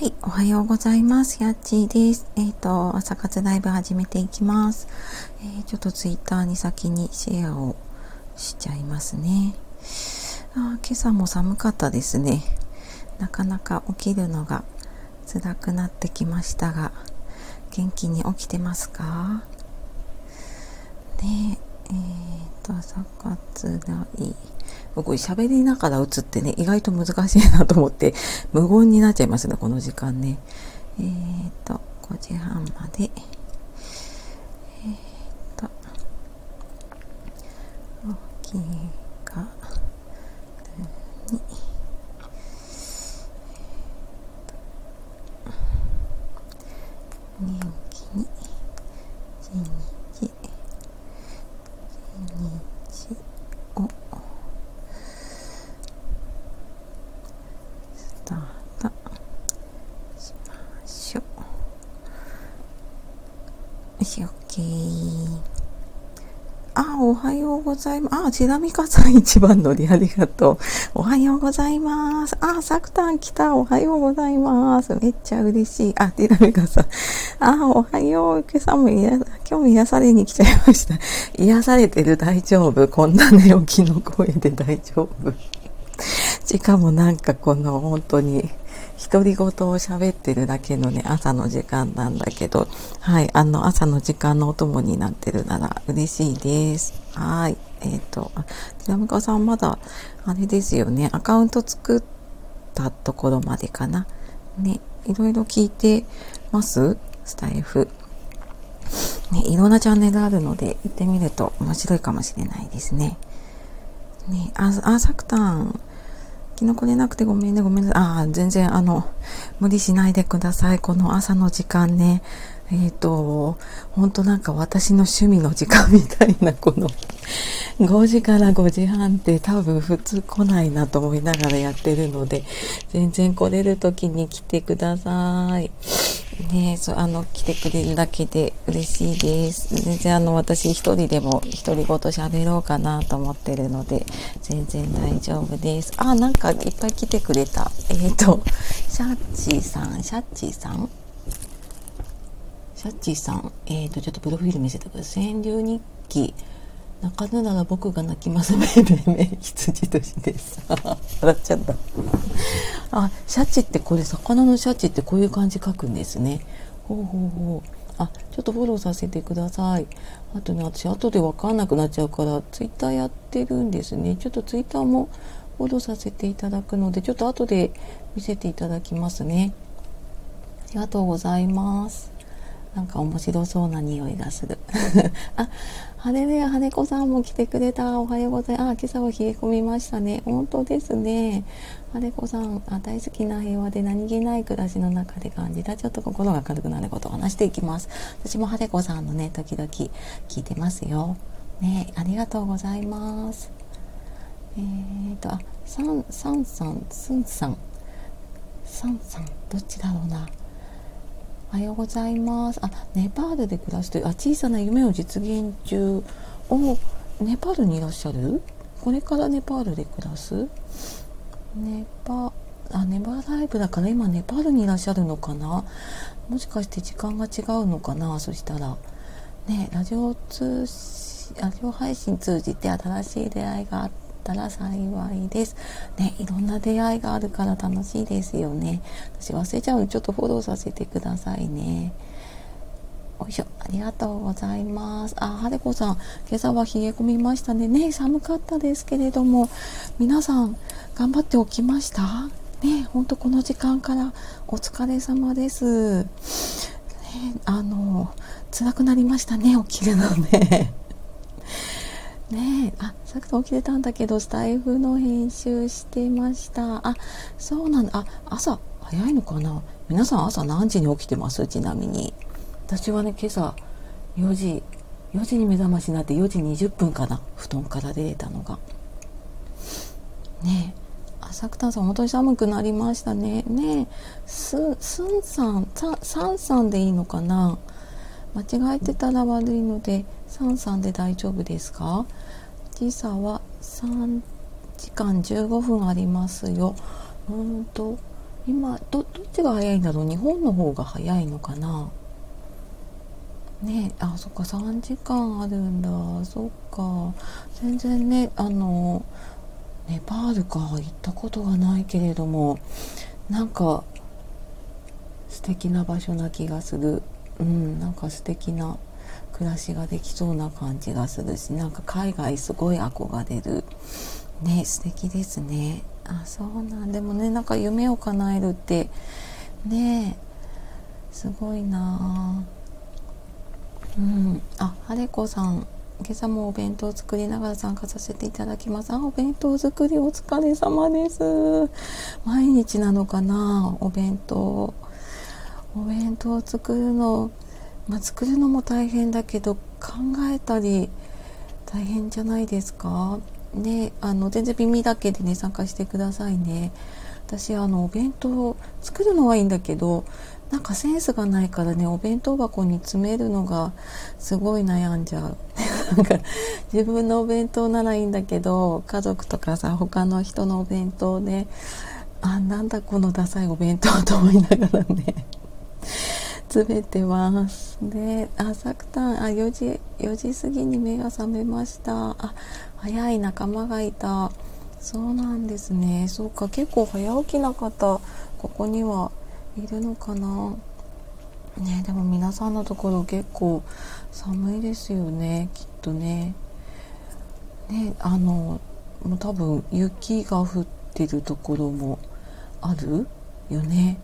はい、おはようございます。やっちーです。えっ、ー、と、朝活ライブ始めていきます。えー、ちょっとツイッターに先にシェアをしちゃいますね。あ今朝も寒かったですね。なかなか起きるのが辛くなってきましたが、元気に起きてますか？ねえ、っ、ー、と、朝活ライこれ喋りながら打つってね、意外と難しいなと思って、無言になっちゃいますね、この時間ね。えっ、ー、と、5時半まで。えっ、ー、と、大きいが、に、元気に、一日、一日を、おはようございます。あ、ちなみかさん一番乗りありがとう。おはようございます。あ、サクタン来た。おはようございます。めっちゃ嬉しい。あ、ティラミカさん。あ、おはよう。今朝も癒、今日も癒されに来ちゃいました。癒されてる大丈夫？こんな寝起きの声で大丈夫？しかもなんかこの本当に独り言を喋ってるだけのね、朝の時間なんだけど、はい、あの、朝の時間のお供になってるなら嬉しいです。はい。えっ、ー、と、ひらむかさんまだ、あれですよね、アカウント作ったところまでかな。ね、いろいろ聞いてます？スタイフ。ね、いろんなチャンネルあるので、行ってみると面白いかもしれないですね。ね、あ、あ、サクタン、昨日来れなくてごめんね、ごめんなさい。ああ、全然、あの、無理しないでください。この朝の時間ね。えっ、ー、と、本当なんか私の趣味の時間みたいな、この、5時から5時半って多分普通来ないなと思いながらやってるので、全然来れる時に来てください。ねそう、あの、来てくれるだけで嬉しいです。全然あの、私一人でも独り言喋ろうかなと思ってるので、全然大丈夫です。あ、なんかいっぱい来てくれた。えっ、ー、と、シャッチーさん、シャッチーさん？シャッチーさん、えっ、ー、と、ちょっとプロフィール見せてください。川柳日記。泣かぬなら僕が泣きます。めめめ、羊年です。笑っちゃった。あ、シャチってこれ、魚のシャチってこういう感じ書くんですね。ほうほうほう。あ、ちょっとフォローさせてください。あとね、私後でわかんなくなっちゃうから、ツイッターやってるんですね。ちょっとツイッターもフォローさせていただくので、ちょっと後で見せていただきますね。ありがとうございます。なんか面白そうな匂いがする。あ、晴れね、羽子さんも来てくれた。おはようございます。あ、今朝は冷え込みましたね。本当ですね。晴れ子さんあ、大好きな平和で何気ない暮らしの中で感じたちょっと心が軽くなることを話していきます。私も晴れ子さんのね、時々聞いてますよ。ね、ありがとうございます。えーと、あ、サン、サンさん、スンさん、サンさん、どっちだろうな。おはようございます。あ、ネパールで暮らして、あ、小さな夢を実現中。お、ネパールにいらっしゃる？これからネパールで暮らす？ネパ、あ、ネバーライブだから今ネパールにいらっしゃるのかな？もしかして時間が違うのかな？そしたら。ね、ラジオ通信、ラジオ配信通じて新しい出会いがあって、ったら幸いです。ね、いろんな出会いがあるから楽しいですよね。私忘れちゃうのでちょっとフォローさせてくださいね。よいしょ、ありがとうございます。あ、はれこさん、今朝は冷え込みましたね。ね、寒かったですけれども、皆さん、頑張っておきました？ね、ほんとこの時間からお疲れ様です。ね、あの、辛くなりましたね、起きるのね。ねえ、あ、さっき起きてたんだけど、スタイフの編集してました。あ、そうなんだ。あ、朝、早いのかな？皆さん朝何時に起きてます？ちなみに。私はね、今朝、4時、4時に目覚ましになって4時20分かな？布団から出れたのが。ねえ。浅草さん、本当に寒くなりましたね。ねえ、す、すんさん、さ、さんさんでいいのかな？間違えてたら悪いので、さんさんで大丈夫ですか？時差は3時間15分ありますよ。うんと、今どどっちが早いんだろう？日本の方が早いのかな？ねあそっか3時間あるんだ。そっか。全然ねあのネパールか行ったことがないけれどもなんか素敵な場所な気がする。うんなんか素敵な暮らしができそうな感じがするしなんか海外すごい憧れる。ね素敵ですね。あそうなん。でもねなんか夢を叶えるってねすごいな。うん。あはれこさん。今朝もお弁当を作りながら参加させていただきます。あ、お弁当作りお疲れ様です。毎日なのかなお弁当。お弁当を作るの、まあ、作るのも大変だけど、考えたり大変じゃないですか？ね、あの、全然耳だけでね、参加してくださいね。私、あの、お弁当作るのはいいんだけど、なんかセンスがないからねお弁当箱に詰めるのがすごい悩んじゃう。なんか自分のお弁当ならいいんだけど家族とかさ他の人のお弁当ね。あなんだこのダサいお弁当と思いながらね。詰めてます。で朝くたんあ4時4時過ぎに目が覚めました。あ早い仲間がいた。そうなんですね。そうか結構早起きな方ここにはいるのかな。ねでも皆さんのところ結構寒いですよね。きっとね。ねあのもう多分雪が降ってるところもあるよね。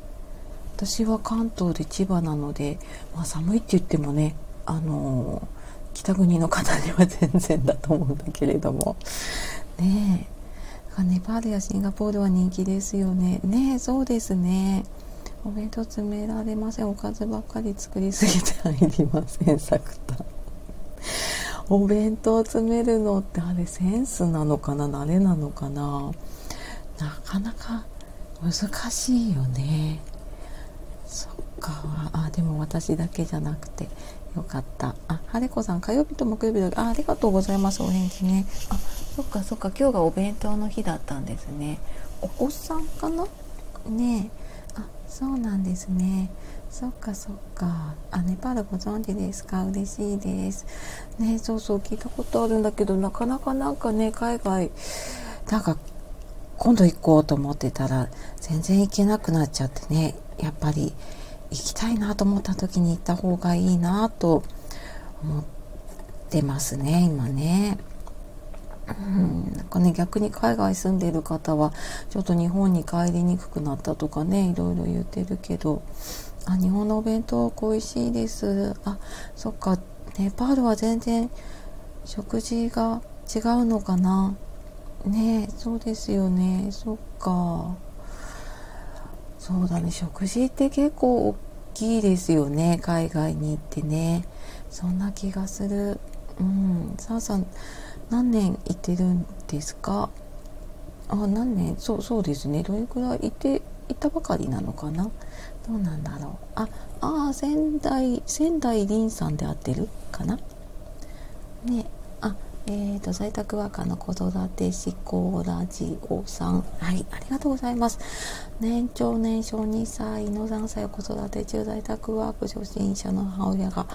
私は関東で千葉なので、まあ、寒いって言ってもねあの北国の方には全然だと思うんだけれども。ねえ。ネパールやシンガポールは人気ですよね。ねえそうですね。お弁当詰められません。おかずばっかり作りすぎて入りません。サクタお弁当詰めるのってあれセンスなのかな？慣れなのかな？なかなか難しいよね。そっか。あでも私だけじゃなくてよかった。あはれこさん火曜日と木曜日だあありがとうございますお返事ね。あそっかそっか。今日がお弁当の日だったんですね。お子さんかな？ねえ。そうなんですね。そっかそっか。あネパールご存知ですか？嬉しいです。ねそうそう。聞いたことあるんだけどなかなかなんかね海外なんか今度行こうと思ってたら全然行けなくなっちゃってね。やっぱり行きたいなと思った時に行った方がいいなと思ってますね今ね。うん、なんかね逆に海外住んでいる方はちょっと日本に帰りにくくなったとかねいろいろ言ってるけどあ日本のお弁当美味しいです。あそっか。ネパールは全然食事が違うのかな。ねそうですよね。そっか。そうだね食事って結構大きいですよね海外に行ってね。そんな気がする。うん。さあさん何年いてるんですか？あ何年？そうそうですね。どれくらいいていたばかりなのかな？どうなんだろう。ああ仙台仙台凛さんで合ってるかな？ね。えーと、在宅ワーカーの子育て思考ラジオさん。はい、ありがとうございます。年長年少2歳の3歳を子育て中在宅ワーク初心者の母親が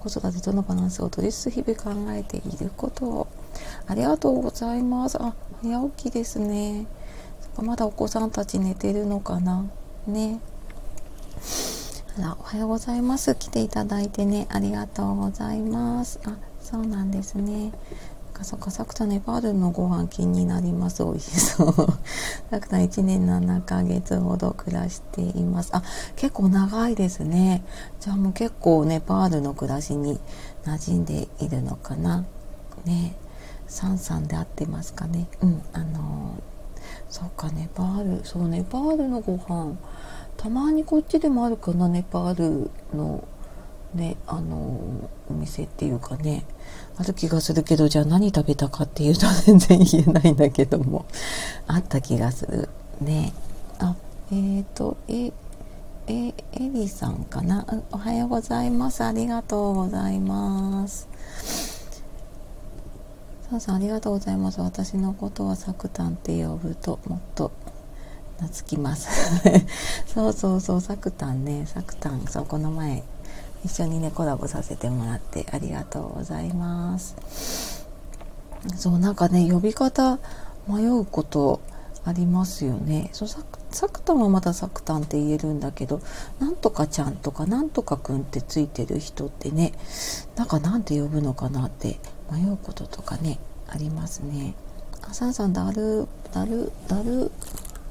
子育てとのバランスを取りつつ日々考えていることを。ありがとうございます。あ、早起きですね。まだお子さんたち寝てるのかな？ね。あら、おはようございます。来ていただいてね、ありがとうございます。あ、そうなんですね。かそかさくたネパールのご飯気になります。美味しそう。さくた1年7ヶ月ほど暮らしています。あ結構長いですね。じゃあもう結構ネパールの暮らしに馴染んでいるのかな？ね。サンさんで合ってますかね？うんあのそうかネパール。そうネパールのご飯。たまにこっちでもあるかなネパールのねあのお店っていうかね。ある気がするけどじゃあ何食べたかっていうと全然言えないんだけども。あった気がするね。あえっ、ー、とええエリさんかな？おはようございます。ありがとうございます。さんさんありがとうございます。私のことはサクタンって呼ぶともっと懐きます。そうそうそうさくたんね。さくたんそうこの前一緒にねコラボさせてもらってありがとうございます。そうなんかね呼び方迷うことありますよね。そうささくたんはまたさくたんって言えるんだけどなんとかちゃんとかなんとかくんってついてる人ってねなんかなんて呼ぶのかなって迷うこととかねありますね。あさんさんダルダルダル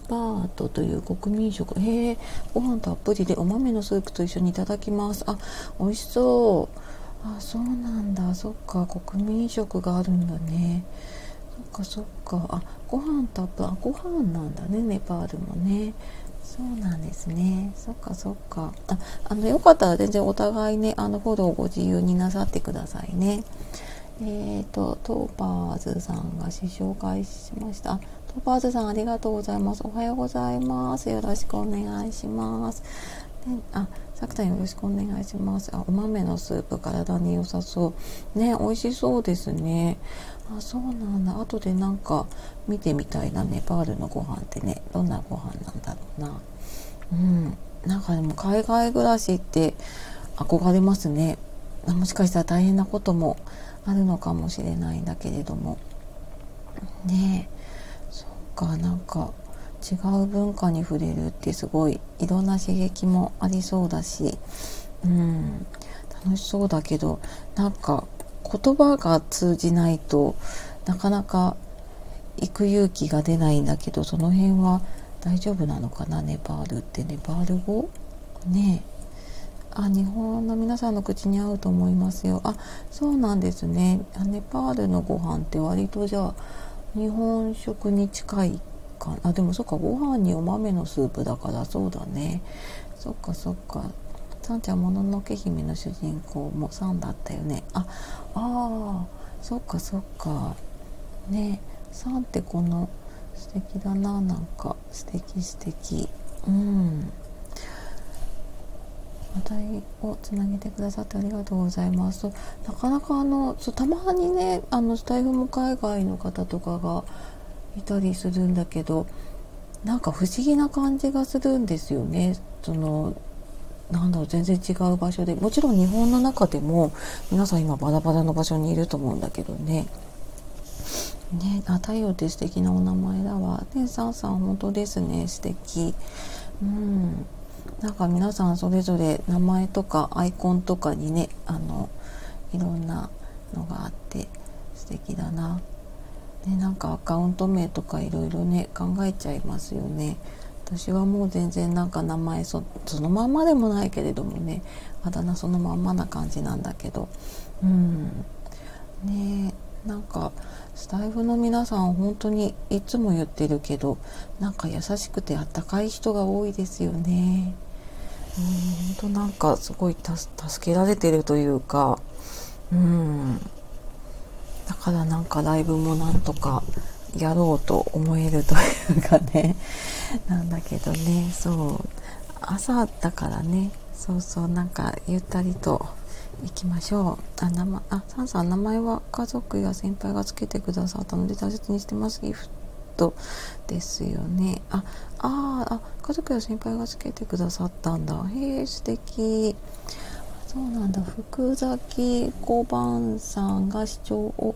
バートという国民食。へえご飯たっぷりでお豆のスープと一緒にいただきます。あ美味しそう。あそうなんだ。そっか国民食があるんだね。そっかそっか。あご飯たっぷりあご飯なんだねネパールもね。そうなんですね。そっかそっか。ああのよかったら全然お互いねあのフォローご自由になさってくださいね。えーと、トーパーズさんが試紹介しました。トーパーズさんありがとうございます。おはようございます。よろしくお願いします。であ、さくたんよろしくお願いします。あ、お豆のスープ体に良さそう。ね、美味しそうですね。あ、そうなんだ。後でなんか見てみたいな、ネパールのご飯ってね、どんなご飯なんだろうな。うん。なんかでも海外暮らしって憧れますね。もしかしたら大変なこともあるのかもしれないんだけれどもねえかなんか違う文化に触れるってすごいいろんな刺激もありそうだしうん楽しそうだけどなんか言葉が通じないとなかなか行く勇気が出ないんだけどその辺は大丈夫なのかなネパールって。ネパール語？ねえ。あ日本の皆さんの口に合うと思いますよ。あそうなんですね。ネパールのご飯って割とじゃあ日本食に近いかあでもそっかご飯にお豆のスープだからそうだね。そっかそっか。さんちゃんもののけ姫の主人公もさんだったよね。ああそっかそっか。ねさんってこの素敵だな。なんか素敵素敵。うん。話題をつなげてくださってありがとうございます。なかなかあのそうたまにねあのスタイフも海外の方とかがいたりするんだけどなんか不思議な感じがするんですよね。そのなんだろう全然違う場所でもちろん日本の中でも皆さん今バラバラの場所にいると思うんだけどね。ね、あ太陽って素敵なお名前だわ。ね、さんさん本当ですね素敵。うんなんか皆さんそれぞれ名前とかアイコンとかにねあのいろんなのがあって素敵だな。でなんかアカウント名とかいろいろね考えちゃいますよね。私はもう全然なんか名前そのまんまでもないけれどもねあだ名そのまんまな感じなんだけどうんねなんかスタイフの皆さん本当にいつも言ってるけどなんか優しくてあったかい人が多いですよね。うん本当なんかすごい助けられてるというかうん。だからなんかライブもなんとかやろうと思えるというかね。なんだけどね。そう。朝だからね。そうそう。なんかゆったりと行きましょう。あ名前あサンさん名前は家族や先輩がつけてくださったので大切にしてます。ギフトですよね。あああ家族や先輩がつけてくださったんだ。へえ素敵。そうなんだ。福崎小判さんが視聴を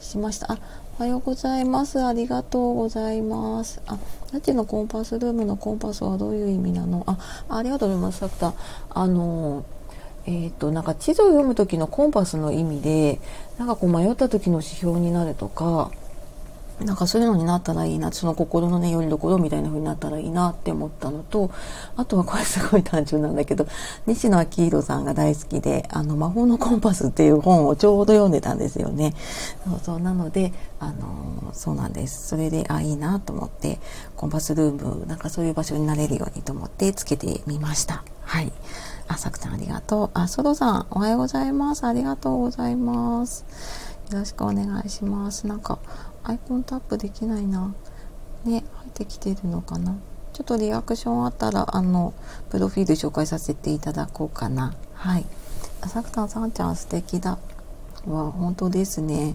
しました。あおはようございます。ありがとうございます。あラチのコンパスルームのコンパスはどういう意味なの？あありがとうございます。さくたあのえーと、なんか地図を読む時のコンパスの意味でなんかこう迷った時の指標になるとかなんかそういうのになったらいいなその心のねよりどころみたいな風になったらいいなって思ったのとあとはこれすごい単純なんだけど西野昭弘さんが大好きで「あの魔法のコンパス」っていう本をちょうど読んでたんですよね。そうそう。なのであのそうなんです。それであいいなと思ってコンパスルームなんかそういう場所になれるようにと思ってつけてみました。はい。あさくさんありがとう。あソロさんおはようございます。ありがとうございます。よろしくお願いします。なんかアイコンタップできないな。ね、入ってきてるのかな。ちょっとリアクションあったら、あの、プロフィール紹介させていただこうかな。はい。さくたんさんちゃん素敵だ。わ、本当ですね。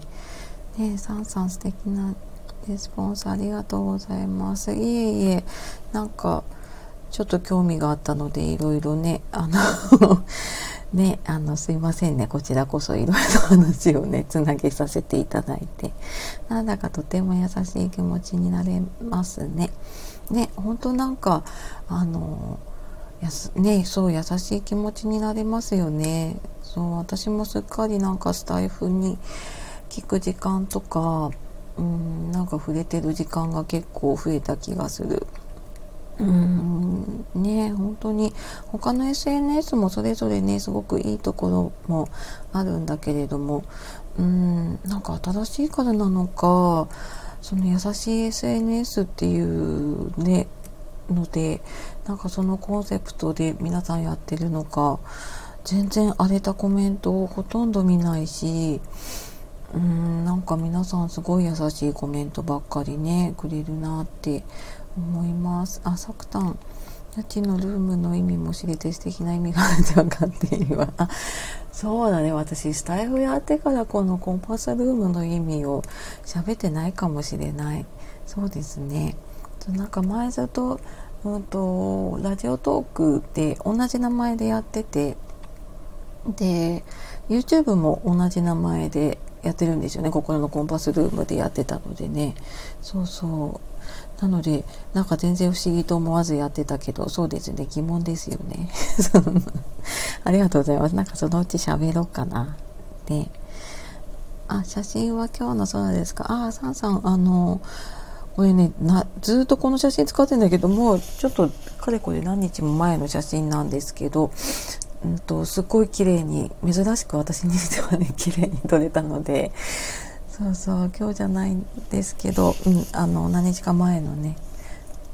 ねさんさん素敵なレスポンスありがとうございます。いえいえ、なんか、ちょっと興味があったので、いろいろね、あのね、あの、すいませんね。こちらこそいろいろ話をね、つなげさせていただいて。なんだかとても優しい気持ちになれますね。ね、本当なんか、あの、やすね、そう優しい気持ちになれますよね。そう、私もすっかりなんかスタイフに聞く時間とか、うん、なんか触れてる時間が結構増えた気がする。うん。ね本当に。他の SNS もそれぞれねすごくいいところもあるんだけれどもうん。なんか新しいからなのかその優しい SNS っていうねのでなんかそのコンセプトで皆さんやってるのか全然荒れたコメントをほとんど見ないしうん。なんか皆さんすごい優しいコメントばっかりねくれるなって思います。あ、サクタン。家賃のルームの意味も知れて素敵な意味があるって分かっているわ。そうだね。私、スタイフやってからこのコンパスルームの意味を喋ってないかもしれない。そうですね。なんか前ずっと、うんと、ラジオトークで同じ名前でやってて、で、YouTube も同じ名前でやってるんですよね。心のコンパスルームでやってたのでね。そうそう。なのでなんか全然不思議と思わずやってたけどそうですね。疑問ですよね。ありがとうございます。なんかそのうち喋ろうかな。であ写真は今日の空ですか？あサンさんあのこれねなずっとこの写真使ってんだけどもうちょっとかれこれ何日も前の写真なんですけどうんとすっごい綺麗に珍しく私にしてはね綺麗に撮れたのでそうそう今日じゃないんですけど、うん、あの何日か前のね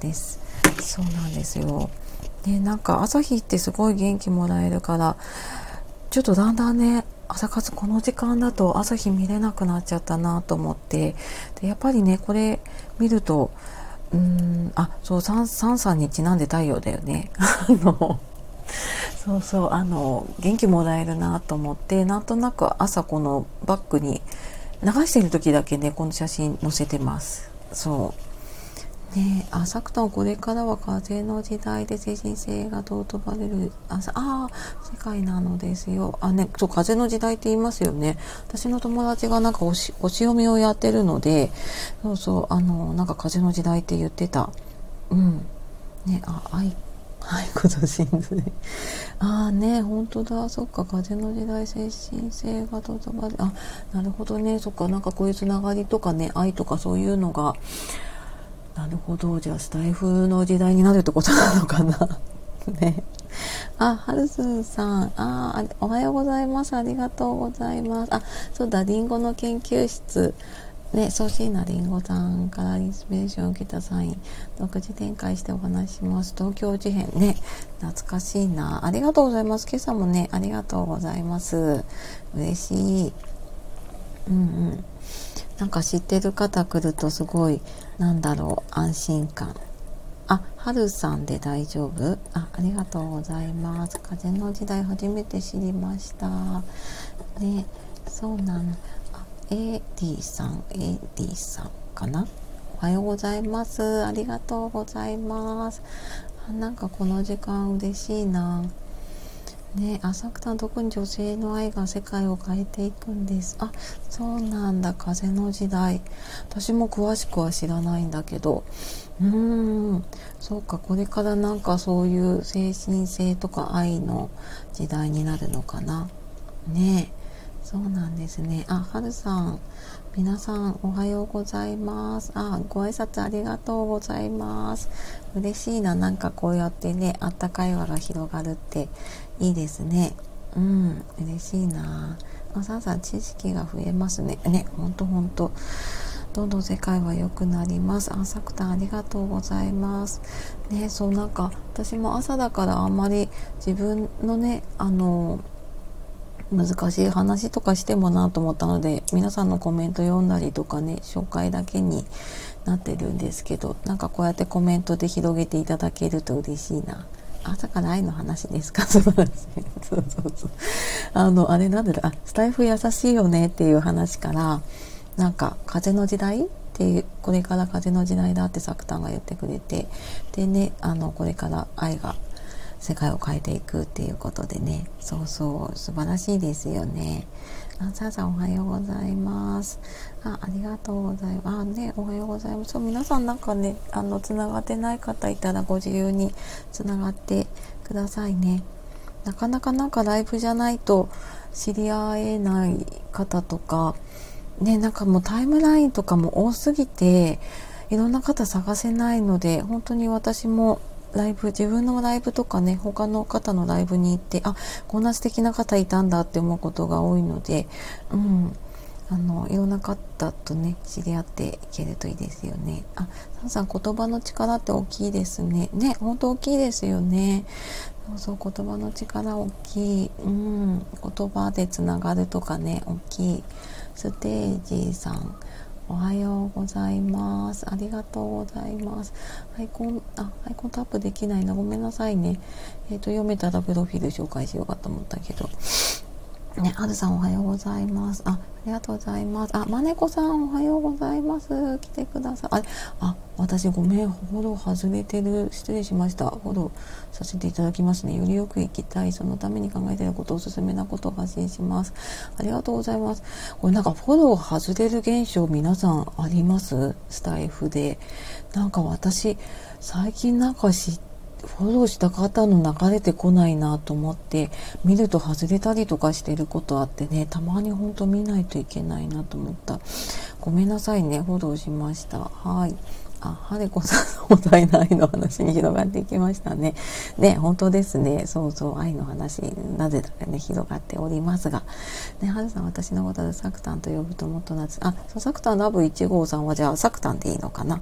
です。そうなんですよ。でなんか朝日ってすごい元気もらえるからちょっとだんだんね朝活この時間だと朝日見れなくなっちゃったなと思ってでやっぱりねこれ見るとうんあそうサンサンさんにちなんで太陽だよね。あのそうそうあの元気もらえるなと思ってなんとなく朝このバッグに流してる時だけねこの写真載せてます。そう。ねあサクタンこれからは風の時代で精神性が尊ばれる。ああ世界なのですよ。あねそう風の時代って言いますよね。私の友達がなんかおしお読みをやってるのでそうそうあのなんか風の時代って言ってた。うん。ねあ愛はい、今年ね。ああね、本当だ。そっか、風の時代、精神性がとばで、あ、なるほどね。そっか、なんかこういうつながりとかね、愛とかそういうのが、なるほど。じゃあ、スタイフの時代になるってことなのかな。ね。あ、ハルスンさん。あ、おはようございます。ありがとうございます。あ、そうだ、リンゴの研究室。ね、ソシーナりんごさんからインスピレーションを受けたサイン独自展開してお話します。東京事変ね懐かしいな。ありがとうございます。今朝もねありがとうございます。嬉しい。うんうん。なんか知ってる方来るとすごいなんだろう安心感。あ、はるさんで大丈夫？あ、ありがとうございます。風の時代初めて知りました。ね、そうなの。AD さん AD さんかな？おはようございます。ありがとうございます。あなんかこの時間嬉しいな。ね浅草特に女性の愛が世界を変えていくんです。あそうなんだ。風の時代。私も詳しくは知らないんだけど。うーん。そうか。これからなんかそういう精神性とか愛の時代になるのかな。ね。えそうなんですね。あ、はるさん。皆さん、おはようございます。あ、ご挨拶ありがとうございます。嬉しいな。なんかこうやってね、あったかい輪が広がるっていいですね。うん、嬉しいな。あ、さんさん、知識が増えますね。ね、ほんとほんと。どんどん世界は良くなります。あ、さくたんありがとうございます。ね、そうなんか私も朝だからあんまり自分のね、あの、難しい話とかしてもなと思ったので皆さんのコメント読んだりとかね紹介だけになってるんですけどなんかこうやってコメントで広げていただけると嬉しいな。朝から愛の話ですか？そうそうそう。あの、あれなんだろう、あ、スタイフ優しいよねっていう話から、なんか、風の時代っていうこれから風の時代だって作田が言ってくれてでねあのこれから愛が世界を変えていくっていうことでね。そうそう素晴らしいですよね。あさあさんおはようございます。あありがとうございます。あねおはようございます。そう皆さんなんかねあのつながってない方いたらご自由につながってくださいね。なかなかなんかライブじゃないと知り合えない方とかねなんかもうタイムラインとかも多すぎていろんな方探せないので本当に私もライブ自分のライブとかね他の方のライブに行ってあこんな素敵な方いたんだって思うことが多いので、うん、あのいろんな方とね知り合っていけるといいですよね。あサンさん言葉の力って大きいですね。ね本当大きいですよね。そうそう言葉の力大きい。うん、言葉でつながるとかね大きい。ステージさんおはようございます。ありがとうございます。アイコン、あ、アイコンタップできないな。ごめんなさいね。えっ、ー、と、読めたらプロフィール紹介しようかと思ったけど。ね、はるさんおはようございます。あ、ありがとうございます。あ、まねこさんおはようございます。来てください。あ、あ、私ごめん、フォロー外れてる。失礼しました。フォローさせていただきますね。よりよく生きたい。そのために考えていること、おすすめなことを発信します。ありがとうございます。これなんかフォロー外れる現象皆さんあります？スタイフで。なんか私、最近なんか知って、フォローした方の流れてこないなと思って見ると外れたりとかしてることあってねたまにほんと見ないといけないなと思ったごめんなさいねフォローしましたはいあ、はれこさんのお題の愛の話に広がっていきましたね。ね、本当ですね。そうそう、愛の話、なぜだかね、広がっておりますが。ね、はるさん、私のことでサクタンと呼ぶともっと夏。あ、そう、サクタンラブ1号さんはじゃあ、サクタンでいいのかな？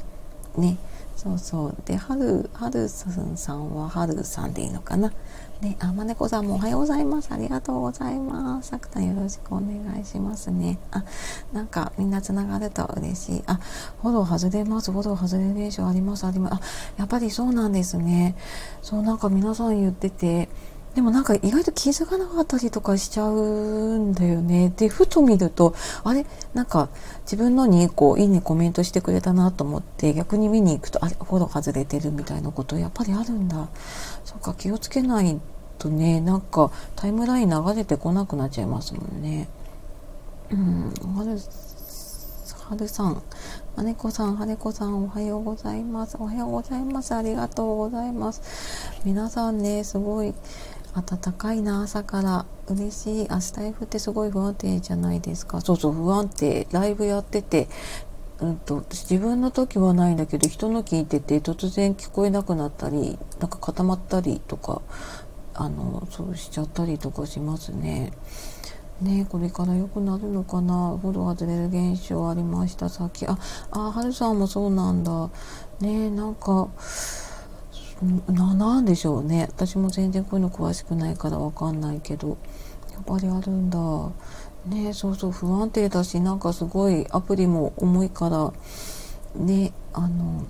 ね。そうそう。ではるはるさんははるさんでいいのかな。であまねこさんもおはようございます。ありがとうございます。さくたんよろしくお願いしますね。あなんかみんなつながると嬉しい。あフォロー外れます。フォロー外れる現象あります。あります。あやっぱりそうなんですね。そうなんか皆さん言っててでもなんか意外と気づかなかったりとかしちゃうんだよね。で、ふと見ると、あれ？なんか自分のにこう、いいねコメントしてくれたなと思って、逆に見に行くと、あれ？フォロー外れてるみたいなことやっぱりあるんだ。そうか、気をつけないとね、なんかタイムライン流れてこなくなっちゃいますもんね。うん、はる、はるさん。まねこさん、はねこさん、おはようございます。おはようございます。ありがとうございます。皆さんね、すごい、暖かいな朝から。嬉しい。明日 F ってすごい不安定じゃないですか。そうそう不安定。ライブやってて。うんと、自分の時はないんだけど人の聞いてて突然聞こえなくなったりなんか固まったりとかあのそうしちゃったりとかしますね。ねこれから良くなるのかな。フォロー外れる現象ありました。さっきああはるさんもそうなんだ。ねなんかななんでしょうね。私も全然こういうの詳しくないからわかんないけど。やっぱりあるんだ。ねそうそう不安定だしなんかすごいアプリも重いからねあの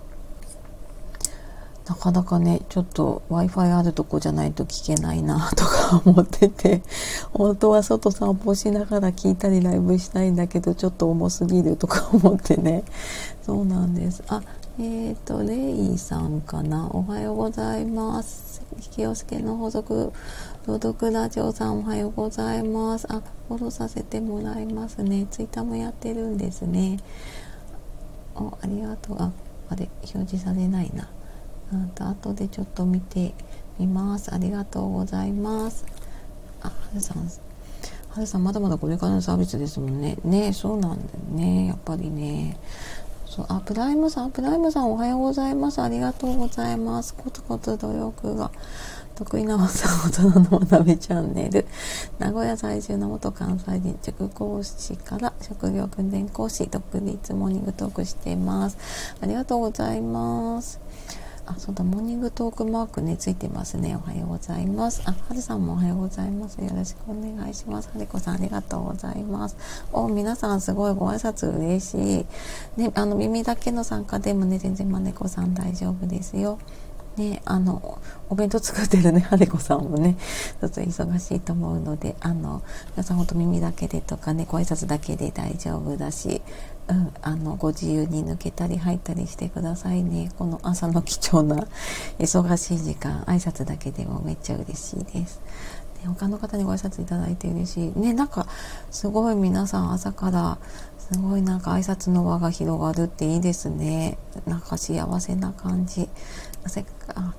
なかなかねちょっと w i f i あるとこじゃないと聞けないなとか 思ってて。本当は外散歩しながら聞いたりライブしたいんだけどちょっと重すぎるとか思ってね。そうなんです。あえっ、ー、と、レイさんかな。おはようございます。清介の補足、朗読ラジオさんおはようございます。あ、フォローさせてもらいますね。ツイッターもやってるんですね。お、ありがとう。あ、あれ、表示されないな。あと、後でちょっと見てみます。ありがとうございます。あ、はるさん、はるさんまだまだこれからのサービスですもんね。ねそうなんだよね。やっぱりね。そうあプライムさんプライムさんおはようございます。ありがとうございます。コツコツ努力が。得意な技大人の学びチャンネル。名古屋在住の元関西人塾講師から職業訓練講師独立モーニングトークしています。ありがとうございます。あ、そうだ、モーニングトークマークね、ついてますね。おはようございます。あ、はるさんもおはようございます。よろしくお願いします。はりこさん、ありがとうございます。お、皆さん、すごいご挨拶嬉しい。ね、あの、耳だけの参加でもね、全然まねこさん大丈夫ですよ。ね、あの、お弁当作ってるね、はるこさんもね、ちょっと忙しいと思うので、あの、皆さんほんと耳だけでとかね、ご挨拶だけで大丈夫だし、うん、あの、ご自由に抜けたり入ったりしてくださいね。この朝の貴重な忙しい時間、挨拶だけでもめっちゃ嬉しいです。ね、他の方にご挨拶いただいて嬉しい。ね、なんか、すごい皆さん朝から、すごいなんか挨拶の輪が広がるっていいですね。なんか幸せな感じ。せあ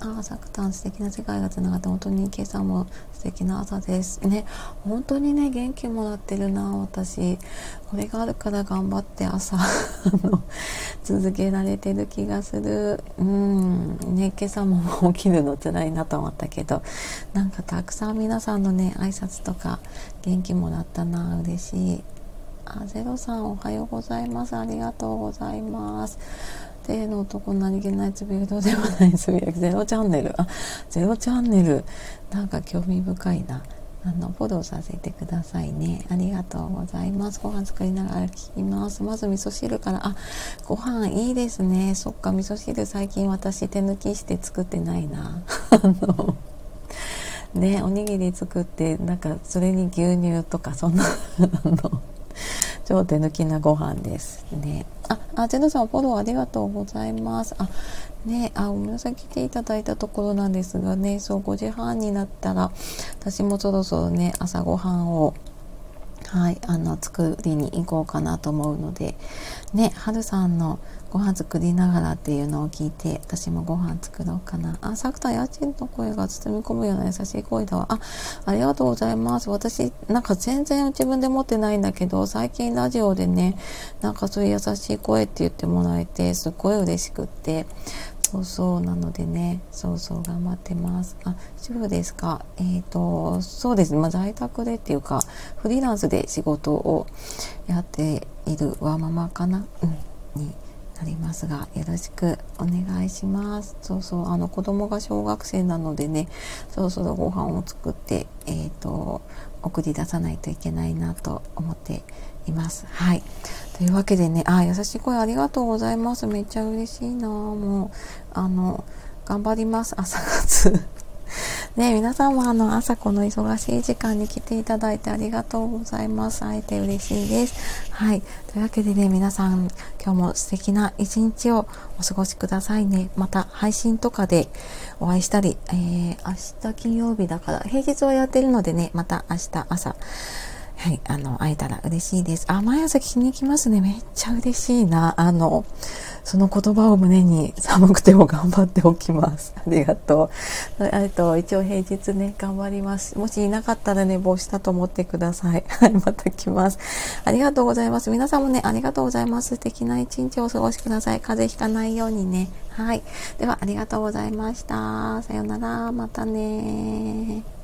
あサクタン素敵な世界がつながって本当に今朝も素敵な朝です。ね本当にね元気もらってるな私。これがあるから頑張って朝 続けられてる気がする。うん。ね今朝も起きるの辛いなと思ったけどなんかたくさん皆さんのね挨拶とか元気もらったな嬉しい。あゼロさんおはようございます。ありがとうございます。手の男何気ないつぶやきどうでもないつぶやきゼロチャンネルあゼロチャンネルなんか興味深いなあのフォローさせてくださいねありがとうございますご飯作りながら聞きますまず味噌汁からあご飯いいですねそっか味噌汁最近私手抜きして作ってないなあのねおにぎり作ってなんかそれに牛乳とかそんなあの超手抜きなご飯ですね。あ、あ、ゼノさんフォローありがとうございます。あ、ね、あ、ごめんなさい、来ていただいたところなんですがね、そう、5時半になったら、私もそろそろね、朝ごはんをはい、あの作りに行こうかなと思うのでねはるさんのご飯作りながらっていうのを聞いて私もご飯作ろうかな。あさくた家賃の声が包み込むような優しい声だわ。あありがとうございます。私なんか全然自分で持ってないんだけど最近ラジオでねなんかそういう優しい声って言ってもらえてすっごい嬉しくって。そうそうなのでねそうそう頑張ってます。あ主婦ですか。えっ、ー、とそうですね、まあ、在宅でっていうかフリーランスで仕事をやっているワーママかな、うん、になりますがよろしくお願いします。そうそうあの子供が小学生なのでねそろそろご飯を作ってえっ、ー、と送り出さないといけないなと思っています。はい。というわけでね、あ、優しい声ありがとうございます。めっちゃ嬉しいなもう、あの、頑張ります。朝活。ね皆さんもあの朝この忙しい時間に来ていただいてありがとうございます。会えて嬉しいです。はい。というわけでね、皆さん今日も素敵な一日をお過ごしくださいね。また配信とかでお会いしたり、えー、明日金曜日だから平日はやってるのでね、また明日朝はい、あの、会えたら嬉しいです。あ、毎朝聞きに行きますね。めっちゃ嬉しいな。あの、その言葉を胸に寒くても頑張っておきます。ありがとう。えっと、一応平日ね、頑張ります。もしいなかったら寝坊したと思ってください。はい、また来ます。ありがとうございます。皆さんもね、ありがとうございます。素敵な一日をお過ごしください。風邪ひかないようにね。はい。では、ありがとうございました。さようなら。またね